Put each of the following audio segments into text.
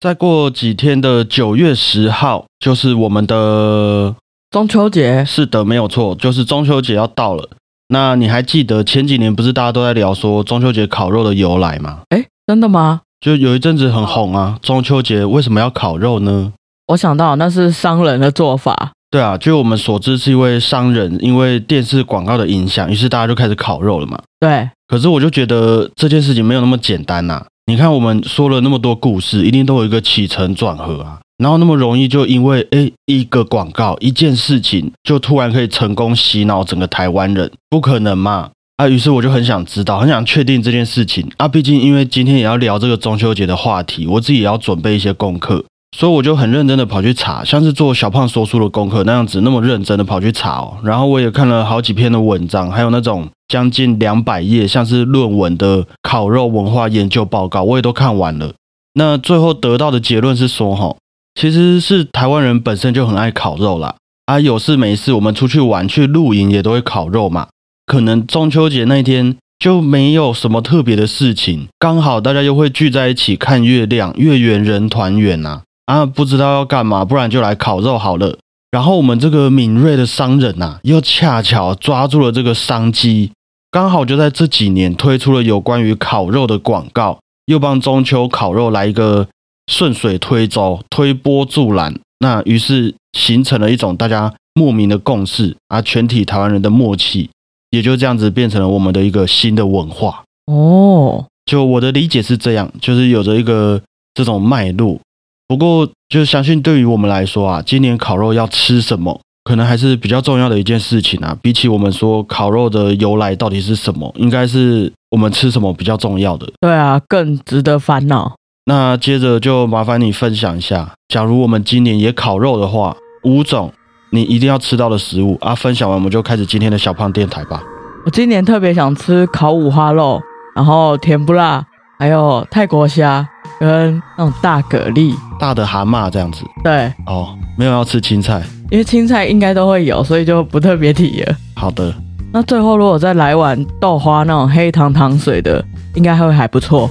再过几天的九月十号，就是我们的中秋节。是的，没有错，就是中秋节要到了。那你还记得前几年不是大家都在聊说中秋节烤肉的由来吗？哎，真的吗？就有一阵子很红啊，中秋节为什么要烤肉呢？我想到那是商人的做法。对啊，据我们所知是一位商人，因为电视广告的影响，于是大家就开始烤肉了嘛。对，可是我就觉得这件事情没有那么简单呐。你看，我们说了那么多故事，一定都有一个起承转合啊。然后那么容易就因为哎一个广告一件事情，就突然可以成功洗脑整个台湾人，不可能嘛？啊，于是我就很想知道，很想确定这件事情啊。毕竟因为今天也要聊这个中秋节的话题，我自己也要准备一些功课，所以我就很认真的跑去查，像是做小胖说书的功课那样子，那么认真的跑去查哦。然后我也看了好几篇的文章，还有那种。将近两百页，像是论文的烤肉文化研究报告，我也都看完了。那最后得到的结论是说，哈，其实是台湾人本身就很爱烤肉啦。啊，有事没事，我们出去玩去露营也都会烤肉嘛。可能中秋节那天就没有什么特别的事情，刚好大家又会聚在一起看月亮，月圆人团圆呐。啊，不知道要干嘛，不然就来烤肉好了。然后我们这个敏锐的商人呐，又恰巧抓住了这个商机。刚好就在这几年推出了有关于烤肉的广告，又帮中秋烤肉来一个顺水推舟、推波助澜，那于是形成了一种大家莫名的共识，啊全体台湾人的默契，也就这样子变成了我们的一个新的文化哦。就我的理解是这样，就是有着一个这种脉络。不过，就相信对于我们来说啊，今年烤肉要吃什么？可能还是比较重要的一件事情啊，比起我们说烤肉的由来到底是什么，应该是我们吃什么比较重要的。对啊，更值得烦恼。那接着就麻烦你分享一下，假如我们今年也烤肉的话，五种你一定要吃到的食物啊。分享完我们就开始今天的小胖电台吧。我今年特别想吃烤五花肉，然后甜不辣，还有泰国虾跟那种大蛤蜊、大的蛤蟆这样子。对，哦，没有要吃青菜。因为青菜应该都会有，所以就不特别提了。好的，那最后如果再来碗豆花那种黑糖糖水的，应该会还不错。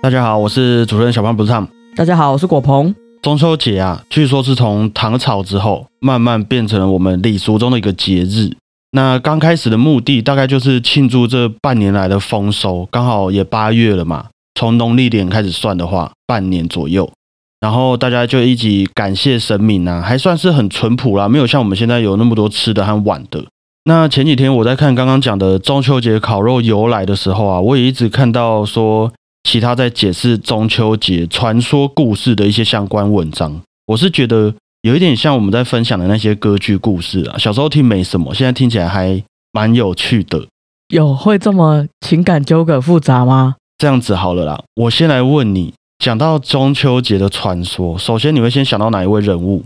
大家好，我是主持人小胖不是唱。大家好，我是果鹏。中秋节啊，据说是从唐朝之后慢慢变成了我们礼俗中的一个节日。那刚开始的目的大概就是庆祝这半年来的丰收，刚好也八月了嘛。从农历年开始算的话，半年左右，然后大家就一起感谢神明啊，还算是很淳朴啦，没有像我们现在有那么多吃的和玩的。那前几天我在看刚刚讲的中秋节烤肉由来的时候啊，我也一直看到说其他在解释中秋节传说故事的一些相关文章，我是觉得有一点像我们在分享的那些歌剧故事啊，小时候听没什么，现在听起来还蛮有趣的。有会这么情感纠葛复杂吗？这样子好了啦，我先来问你，讲到中秋节的传说，首先你会先想到哪一位人物？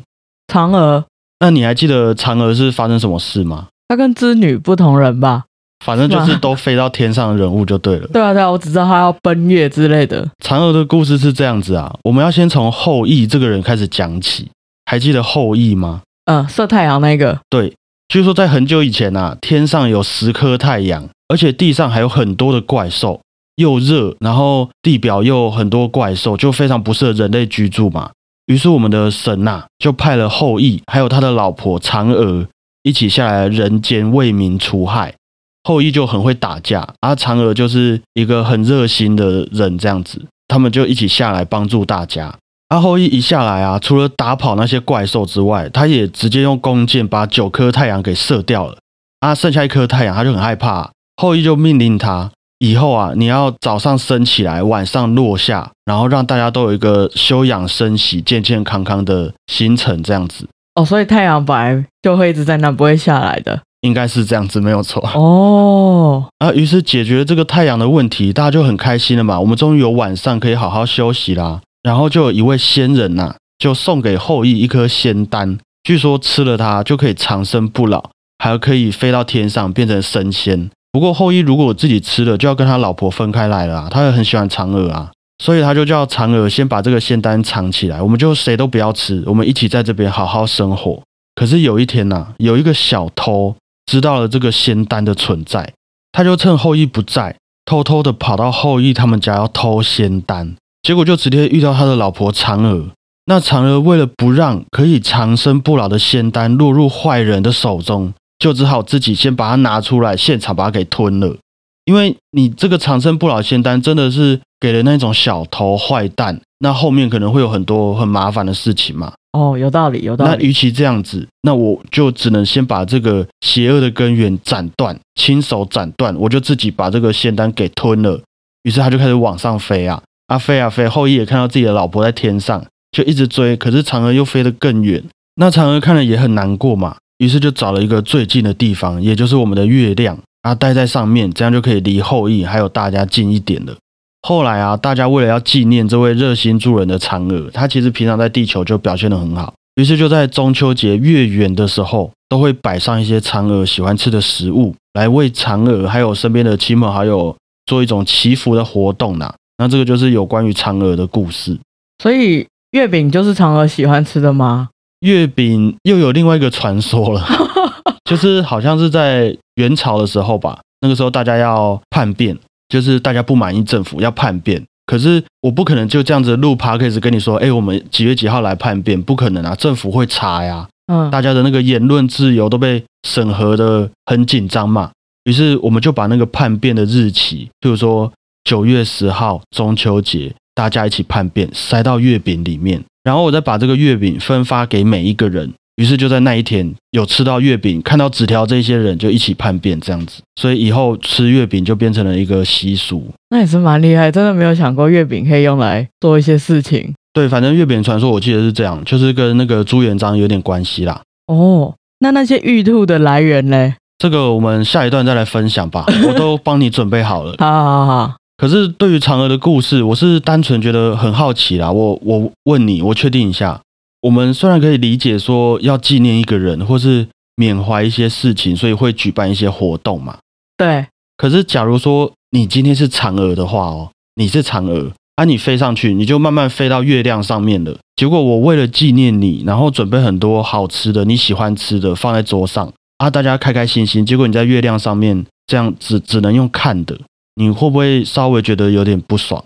嫦娥。那你还记得嫦娥是发生什么事吗？她跟织女不同人吧？反正就是都飞到天上的人物就对了。对啊，对啊，我只知道他要奔月之类的。嫦娥的故事是这样子啊，我们要先从后羿这个人开始讲起。还记得后羿吗？嗯，射太阳那个。对，据说在很久以前啊，天上有十颗太阳，而且地上还有很多的怪兽。又热，然后地表又很多怪兽，就非常不适合人类居住嘛。于是我们的神呐，就派了后羿，还有他的老婆嫦娥一起下来人间为民除害。后羿就很会打架，而嫦娥就是一个很热心的人，这样子，他们就一起下来帮助大家。啊后羿一下来啊，除了打跑那些怪兽之外，他也直接用弓箭把九颗太阳给射掉了。啊，剩下一颗太阳，他就很害怕，后羿就命令他。以后啊，你要早上升起来，晚上落下，然后让大家都有一个休养生息、健健康康的行程，这样子。哦，所以太阳本来就会一直在那，不会下来的。应该是这样子，没有错。哦，啊，于是解决这个太阳的问题，大家就很开心了嘛。我们终于有晚上可以好好休息啦。然后就有一位仙人呐，就送给后羿一颗仙丹，据说吃了它就可以长生不老，还可以飞到天上变成神仙。不过后羿如果自己吃了，就要跟他老婆分开来了啊！他也很喜欢嫦娥啊，所以他就叫嫦娥先把这个仙丹藏起来，我们就谁都不要吃，我们一起在这边好好生活。可是有一天呐，有一个小偷知道了这个仙丹的存在，他就趁后羿不在，偷偷的跑到后羿他们家要偷仙丹，结果就直接遇到他的老婆嫦娥。那嫦娥为了不让可以长生不老的仙丹落入坏人的手中，就只好自己先把它拿出来，现场把它给吞了。因为你这个长生不老仙丹真的是给了那种小偷坏蛋，那后面可能会有很多很麻烦的事情嘛。哦，有道理，有道理。那与其这样子，那我就只能先把这个邪恶的根源斩断，亲手斩断，我就自己把这个仙丹给吞了。于是他就开始往上飞啊，啊飞啊飞。后羿也看到自己的老婆在天上，就一直追，可是嫦娥又飞得更远。那嫦娥看了也很难过嘛，于是就找了一个最近的地方，也就是我们的月亮啊，待在上面，这样就可以离后羿还有大家近一点了。后来啊，大家为了要纪念这位热心助人的嫦娥，她其实平常在地球就表现得很好，于是就在中秋节月圆的时候，都会摆上一些嫦娥喜欢吃的食物，来为嫦娥还有身边的亲朋好友做一种祈福的活动呢。那这个就是有关于嫦娥的故事。所以月饼就是嫦娥喜欢吃的吗？月饼又有另外一个传说了，就是好像是在元朝的时候吧，那个时候大家要叛变。就是大家不满意政府要叛变，可是我不可能就这样子录 podcast 跟你说，哎，我们几月几号来叛变？不可能啊，政府会查呀。嗯，大家的那个言论自由都被审核的很紧张嘛。于是我们就把那个叛变的日期，譬如说九月十号中秋节，大家一起叛变，塞到月饼里面，然后我再把这个月饼分发给每一个人。于是就在那一天有吃到月饼，看到纸条，这些人就一起叛变这样子，所以以后吃月饼就变成了一个习俗。那也是蛮厉害，真的没有想过月饼可以用来做一些事情。对，反正月饼传说我记得是这样，就是跟那个朱元璋有点关系啦。哦，那那些玉兔的来源呢？这个我们下一段再来分享吧，我都帮你准备好了。好好好。可是对于嫦娥的故事，我是单纯觉得很好奇啦。我我问你，我确定一下。我们虽然可以理解说要纪念一个人，或是缅怀一些事情，所以会举办一些活动嘛。对。可是，假如说你今天是嫦娥的话哦，你是嫦娥，啊，你飞上去，你就慢慢飞到月亮上面了。结果我为了纪念你，然后准备很多好吃的，你喜欢吃的放在桌上，啊，大家开开心心。结果你在月亮上面这样只只能用看的，你会不会稍微觉得有点不爽？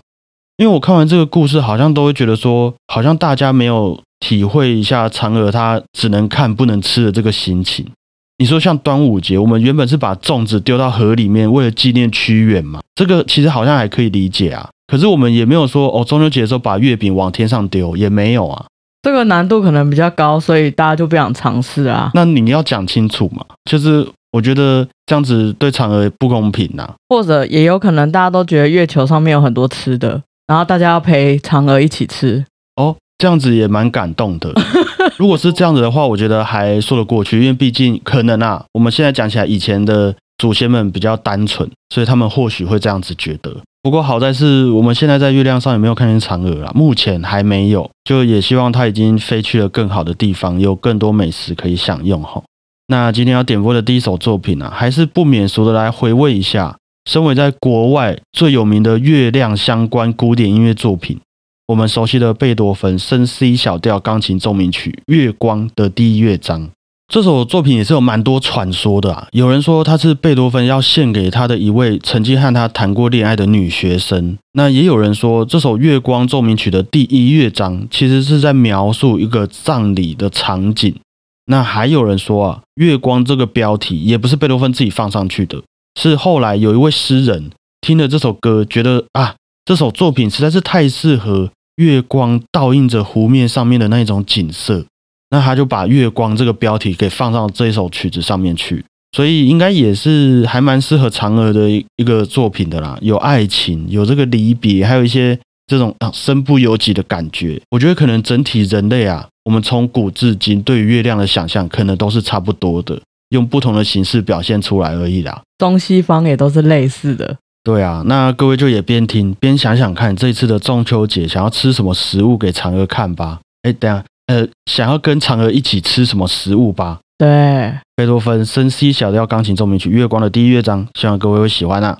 因为我看完这个故事，好像都会觉得说，好像大家没有。体会一下嫦娥她只能看不能吃的这个心情。你说像端午节，我们原本是把粽子丢到河里面，为了纪念屈原嘛，这个其实好像还可以理解啊。可是我们也没有说哦，中秋节的时候把月饼往天上丢，也没有啊。这个难度可能比较高，所以大家就不想尝试啊。那你要讲清楚嘛，就是我觉得这样子对嫦娥不公平呐。或者也有可能大家都觉得月球上面有很多吃的，然后大家要陪嫦娥一起吃哦。这样子也蛮感动的。如果是这样子的话，我觉得还说得过去，因为毕竟可能啊，我们现在讲起来，以前的祖先们比较单纯，所以他们或许会这样子觉得。不过好在是我们现在在月亮上也没有看见嫦娥啊，目前还没有，就也希望它已经飞去了更好的地方，有更多美食可以享用哈。那今天要点播的第一首作品呢，还是不免俗的来回味一下，身为在国外最有名的月亮相关古典音乐作品。我们熟悉的贝多芬升 C 小调钢琴奏鸣曲《月光》的第一乐章，这首作品也是有蛮多传说的啊。有人说它是贝多芬要献给他的一位曾经和他谈过恋爱的女学生。那也有人说这首《月光》奏鸣曲的第一乐章其实是在描述一个葬礼的场景。那还有人说啊，《月光》这个标题也不是贝多芬自己放上去的，是后来有一位诗人听了这首歌，觉得啊，这首作品实在是太适合。月光倒映着湖面上面的那种景色，那他就把月光这个标题给放到这首曲子上面去，所以应该也是还蛮适合嫦娥的一个作品的啦。有爱情，有这个离别，还有一些这种身不由己的感觉。我觉得可能整体人类啊，我们从古至今对月亮的想象，可能都是差不多的，用不同的形式表现出来而已啦。中西方也都是类似的。对啊，那各位就也边听边想想看，这次的中秋节想要吃什么食物给嫦娥看吧。哎，等下，呃，想要跟嫦娥一起吃什么食物吧？对，贝多芬升 C 小调钢琴奏鸣曲《月光》的第一乐章，希望各位会喜欢啊。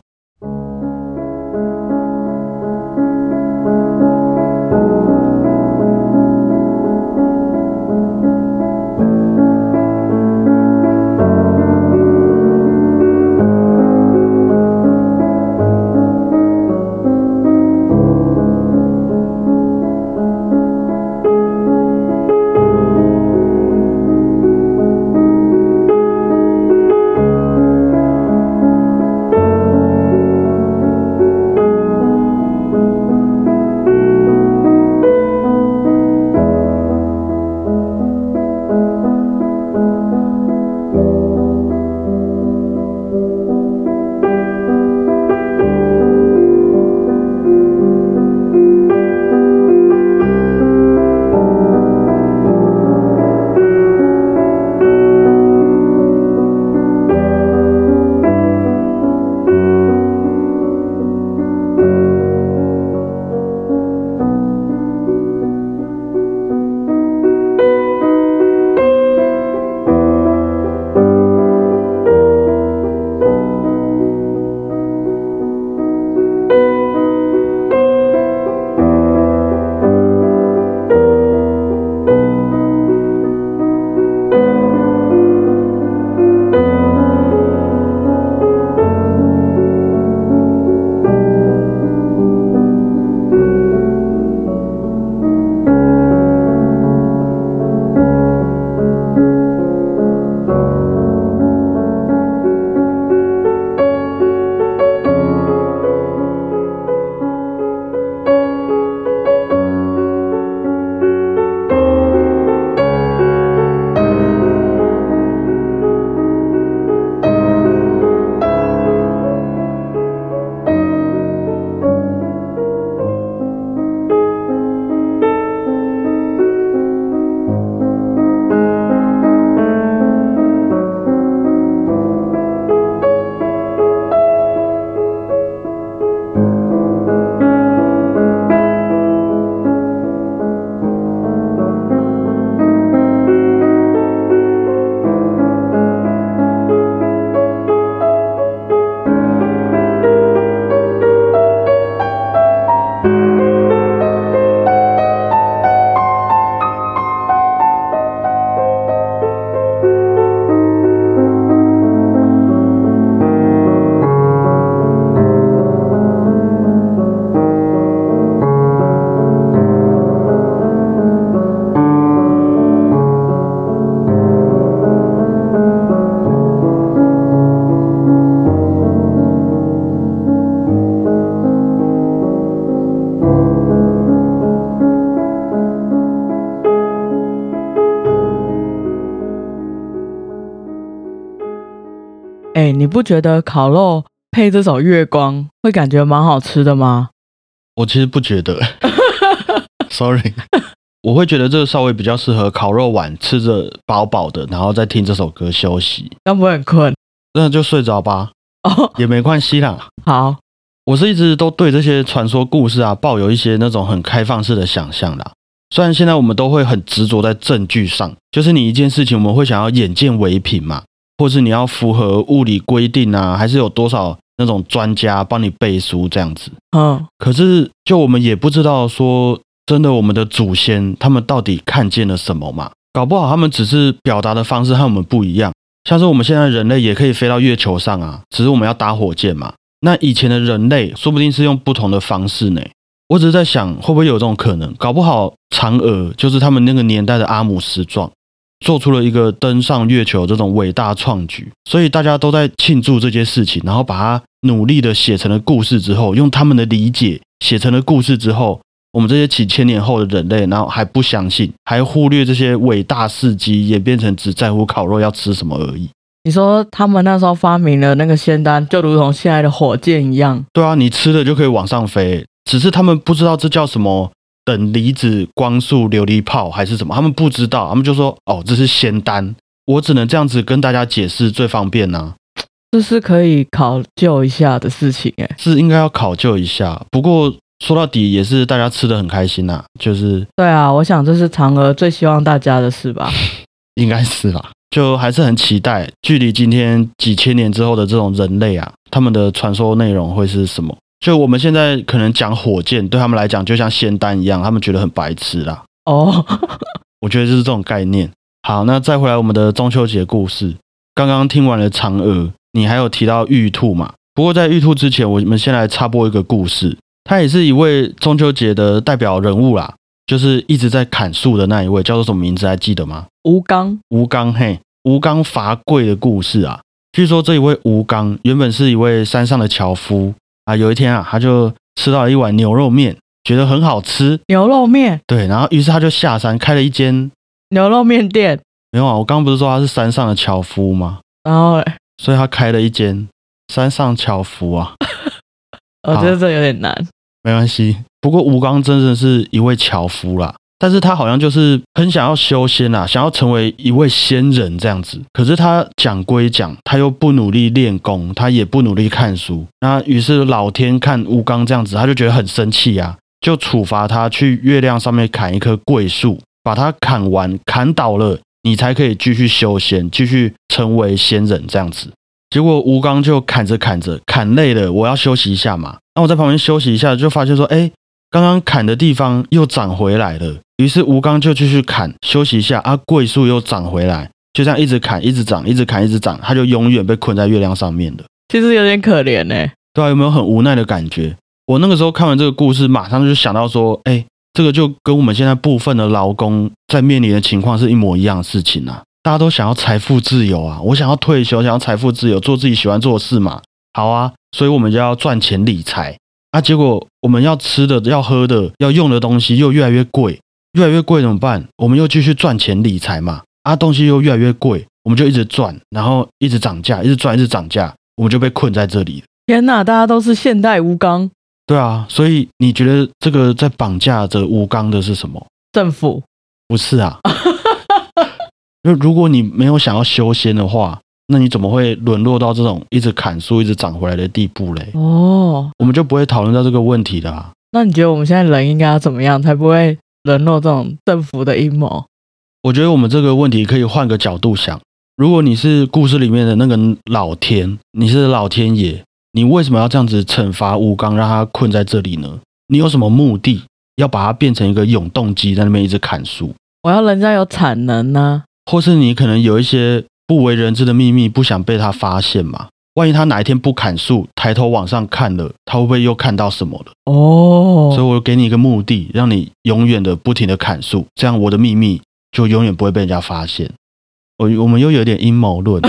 你不觉得烤肉配这首《月光》会感觉蛮好吃的吗？我其实不觉得，sorry，我会觉得这个稍微比较适合烤肉碗吃着饱饱的，然后再听这首歌休息，那不会很困那就睡着吧，哦。也没关系啦。好，我是一直都对这些传说故事啊抱有一些那种很开放式的想象啦。虽然现在我们都会很执着在证据上，就是你一件事情我们会想要眼见为凭嘛，或是你要符合物理规定啊，还是有多少那种专家帮你背书这样子。嗯，可是就我们也不知道说真的，我们的祖先他们到底看见了什么嘛？搞不好他们只是表达的方式和我们不一样。像是我们现在人类也可以飞到月球上啊，只是我们要搭火箭嘛。那以前的人类说不定是用不同的方式呢。我只是在想，会不会有这种可能？搞不好嫦娥就是他们那个年代的阿姆斯壮，做出了一个登上月球这种伟大创举，所以大家都在庆祝这些事情，然后把它努力的写成了故事之后，用他们的理解写成了故事之后，我们这些几千年后的人类，然后还不相信，还忽略这些伟大事迹，演变成只在乎烤肉要吃什么而已。你说他们那时候发明了那个仙丹，就如同现在的火箭一样。对啊，你吃了就可以往上飞，只是他们不知道这叫什么等离子光速琉璃炮还是什么，他们不知道，他们就说哦，这是仙丹。我只能这样子跟大家解释最方便呐、这是可以考究一下的事情，哎，是应该要考究一下。不过说到底也是大家吃的很开心呐、就是对啊，我想这是嫦娥最希望大家的事吧。应该是吧，就还是很期待，距离今天几千年之后的这种人类啊，他们的传说内容会是什么？就我们现在可能讲火箭，对他们来讲就像仙丹一样，他们觉得很白痴啦。哦，我觉得就是这种概念。好，那再回来我们的中秋节故事，刚刚听完了嫦娥，你还有提到玉兔嘛？不过在玉兔之前，我们先来插播一个故事，他也是一位中秋节的代表人物啦，就是一直在砍树的那一位，叫做什么名字还记得吗？吴刚，吴刚嘿，吴刚伐桂的故事啊。据说这一位吴刚原本是一位山上的樵夫啊，有一天啊，他就吃到了一碗牛肉面，觉得很好吃，牛肉面，对，然后于是他就下山开了一间，牛肉面店，没有啊，我刚刚不是说他是山上的樵夫吗？然后嘞所以他开了一间山上樵夫啊，我觉得这有点难。没关系。不过吴刚真的是一位樵夫啦，但是他好像就是很想要修仙啊，想要成为一位仙人这样子。可是他讲归讲，他又不努力练功，他也不努力看书。那于是老天看吴刚这样子，他就觉得很生气啊，就处罚他去月亮上面砍一棵桂树，把它砍完，砍倒了，你才可以继续修仙，继续成为仙人这样子。结果吴刚就砍着砍着，砍累了，我要休息一下嘛。那我在旁边休息一下，就发现说，哎，刚刚砍的地方又长回来了。于是吴刚就继续砍，休息一下啊，桂树又长回来，就这样一直砍，一直长，一直砍，一直长，他就永远被困在月亮上面的。其实有点可怜呢。对啊，有没有很无奈的感觉？我那个时候看完这个故事，马上就想到说，哎，这个就跟我们现在部分的劳工在面临的情况是一模一样的事情啊。大家都想要财富自由啊，我想要退休，想要财富自由，做自己喜欢做的事嘛。好啊，所以我们就要赚钱理财啊。结果我们要吃的、要喝的、要用的东西又越来越贵，越来越贵怎么办？我们又继续赚钱理财嘛。啊，东西又越来越贵，我们就一直赚，然后一直涨价，一直赚，一直涨价，我们就被困在这里了。天哪，大家都是现代吴刚对啊，所以你觉得这个在绑架着吴刚的是什么？政府，不是啊。那 如果你没有想要修仙的话，那你怎么会沦落到这种一直砍树、一直长回来的地步嘞？哦，我们就不会讨论到这个问题的、啊。那你觉得我们现在人应该要怎么样，才不会沦落这种政府的阴谋？我觉得我们这个问题可以换个角度想：如果你是故事里面的那个老天，你是老天爷，你为什么要这样子惩罚吴刚，让他困在这里呢？你有什么目的？要把它变成一个永动机，在那边一直砍树？我要人家有产能呢、或是你可能有一些不为人知的秘密，不想被他发现嘛？万一他哪一天不砍树，抬头往上看了，他会不会又看到什么了？哦，所以我给你一个目的，让你永远的不停的砍树，这样我的秘密就永远不会被人家发现。我我们又有点阴谋论。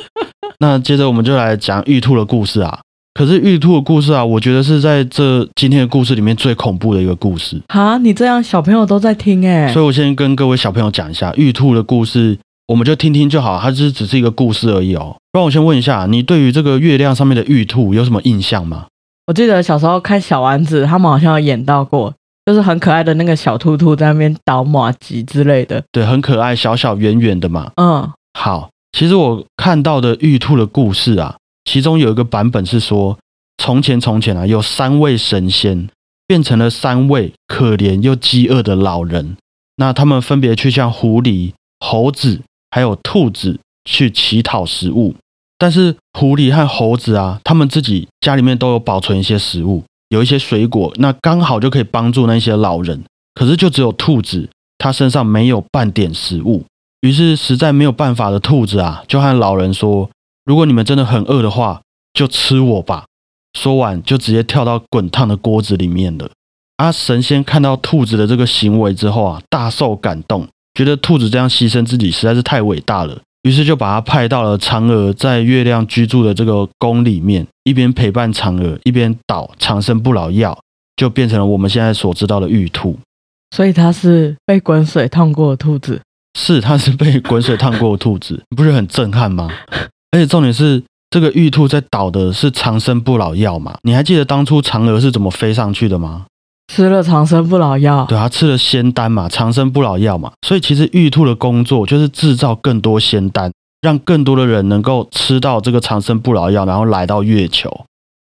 那接着我们就来讲玉兔的故事啊。可是玉兔的故事啊，我觉得是在这今天的故事里面最恐怖的一个故事。哈，你这样小朋友都在听哎、所以我先跟各位小朋友讲一下玉兔的故事，我们就听听就好，它只只是一个故事而已哦。不然我先问一下，你对于这个月亮上面的玉兔有什么印象吗？我记得小时候看小丸子，他们好像有演到过，就是很可爱的那个小兔兔在那边捣马吉之类的。对，很可爱，小小圆圆的嘛。嗯，好，其实我看到的玉兔的故事啊，其中有一个版本是说，从前从前啊，有三位神仙变成了三位可怜又饥饿的老人，那他们分别去向狐狸、猴子还有兔子去乞讨食物。但是狐狸和猴子啊，他们自己家里面都有保存一些食物，有一些水果，那刚好就可以帮助那些老人。可是就只有兔子，它身上没有半点食物。于是实在没有办法的兔子啊，就和老人说：“如果你们真的很饿的话，就吃我吧。”说完就直接跳到滚烫的锅子里面了。啊，神仙看到兔子的这个行为之后啊，大受感动，觉得兔子这样牺牲自己实在是太伟大了。于是就把他派到了嫦娥在月亮居住的这个宫里面，一边陪伴嫦娥，一边捣长生不老药，就变成了我们现在所知道的玉兔。所以它是被滚水烫过的兔子。是，它是被滚水烫过的兔子，你不是很震撼吗？而且重点是，这个玉兔在捣的是长生不老药嘛？你还记得当初嫦娥是怎么飞上去的吗？吃了长生不老药，对，他吃了仙丹嘛，长生不老药嘛，所以其实玉兔的工作就是制造更多仙丹，让更多的人能够吃到这个长生不老药，然后来到月球。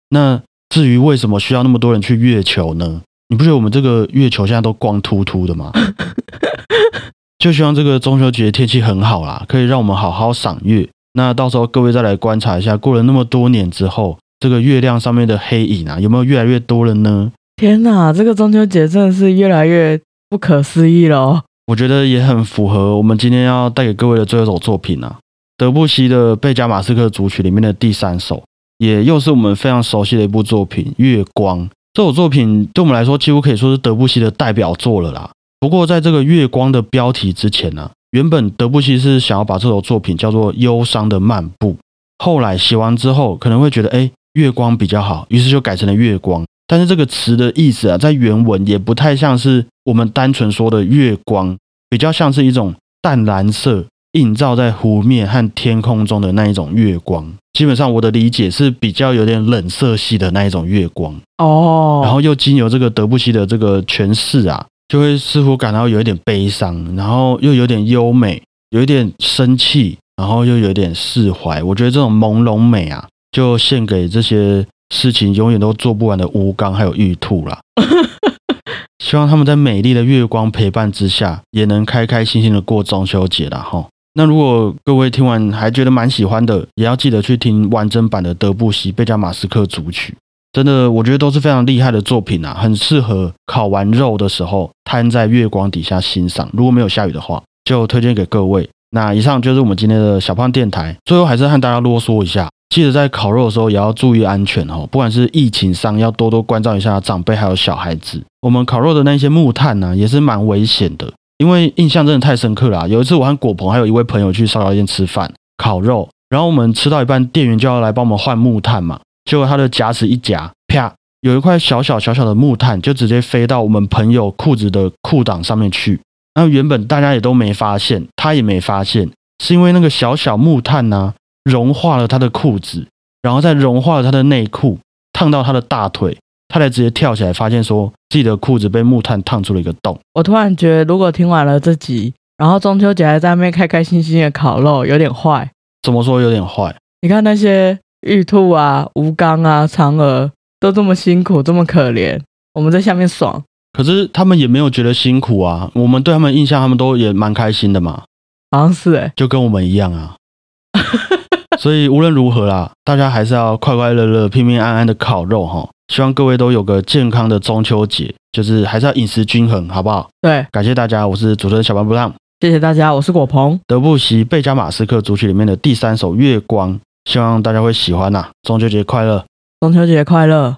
那至于为什么需要那么多人去月球呢？你不觉得我们这个月球现在都光秃秃的吗？就希望这个中秋节天气很好啦，可以让我们好好赏月。那到时候各位再来观察一下，过了那么多年之后，这个月亮上面的黑影啊，有没有越来越多了呢？天哪，这个中秋节真的是越来越不可思议了！我觉得也很符合我们今天要带给各位的最后一首作品啊，德布西的《贝加马斯克组曲》里面的第三首，也又是我们非常熟悉的一部作品《月光》。这首作品对我们来说几乎可以说是德布西的代表作了啦。不过在这个《月光》的标题之前呢，原本德布西是想要把这首作品叫做《忧伤的漫步》，后来写完之后可能会觉得哎，月光比较好，于是就改成了月光。但是这个词的意思啊，在原文也不太像是我们单纯说的月光，比较像是一种淡蓝色映照在湖面和天空中的那一种月光。基本上我的理解是比较有点冷色系的那一种月光哦。然后又经由这个德布西的这个诠释啊，就会似乎感到有一点悲伤，然后又有点优美，有一点生气，然后又有点释怀。我觉得这种朦胧美啊，就献给这些。事情永远都做不完的吴刚还有玉兔啦，希望他们在美丽的月光陪伴之下，也能开开心心的过中秋节啦哈。那如果各位听完还觉得蛮喜欢的，也要记得去听完整版的德布西贝加马斯克组曲，真的我觉得都是非常厉害的作品啊，很适合烤完肉的时候摊在月光底下欣赏。如果没有下雨的话，就推荐给各位。那以上就是我们今天的小胖电台，最后还是和大家啰嗦一下。记得在烤肉的时候也要注意安全哦，不管是疫情上要多多关照一下长辈还有小孩子。我们烤肉的那些木炭呢，也是蛮危险的，因为印象真的太深刻了。有一次我和果鹏还有一位朋友去烧烤店吃饭烤肉，然后我们吃到一半，店员就要来帮我们换木炭嘛，结果他的夹子一夹，啪，有一块小小小小的木炭就直接飞到我们朋友裤子的裤裆上面去。那原本大家也都没发现，他也没发现，是因为那个小小木炭呢。融化了他的裤子，然后再融化了他的内裤，烫到他的大腿，他才直接跳起来，发现说自己的裤子被木炭烫出了一个洞。我突然觉得，如果听完了这集，然后中秋节还在那边开开心心的烤肉，有点坏。怎么说有点坏？你看那些玉兔啊、吴刚啊、嫦娥都这么辛苦，这么可怜，我们在下面爽，可是他们也没有觉得辛苦啊。我们对他们印象，他们都也蛮开心的嘛。好像是哎，就跟我们一样啊。所以无论如何啦，大家还是要快快乐乐、平平安安的烤肉哈。希望各位都有个健康的中秋节，就是还是要饮食均衡，好不好？对，感谢大家，我是主持人小班不浪。谢谢大家，我是果鹏。德布西贝加马斯克组曲里面的第三首《月光》，希望大家会喜欢呐。中秋节快乐！中秋节快乐！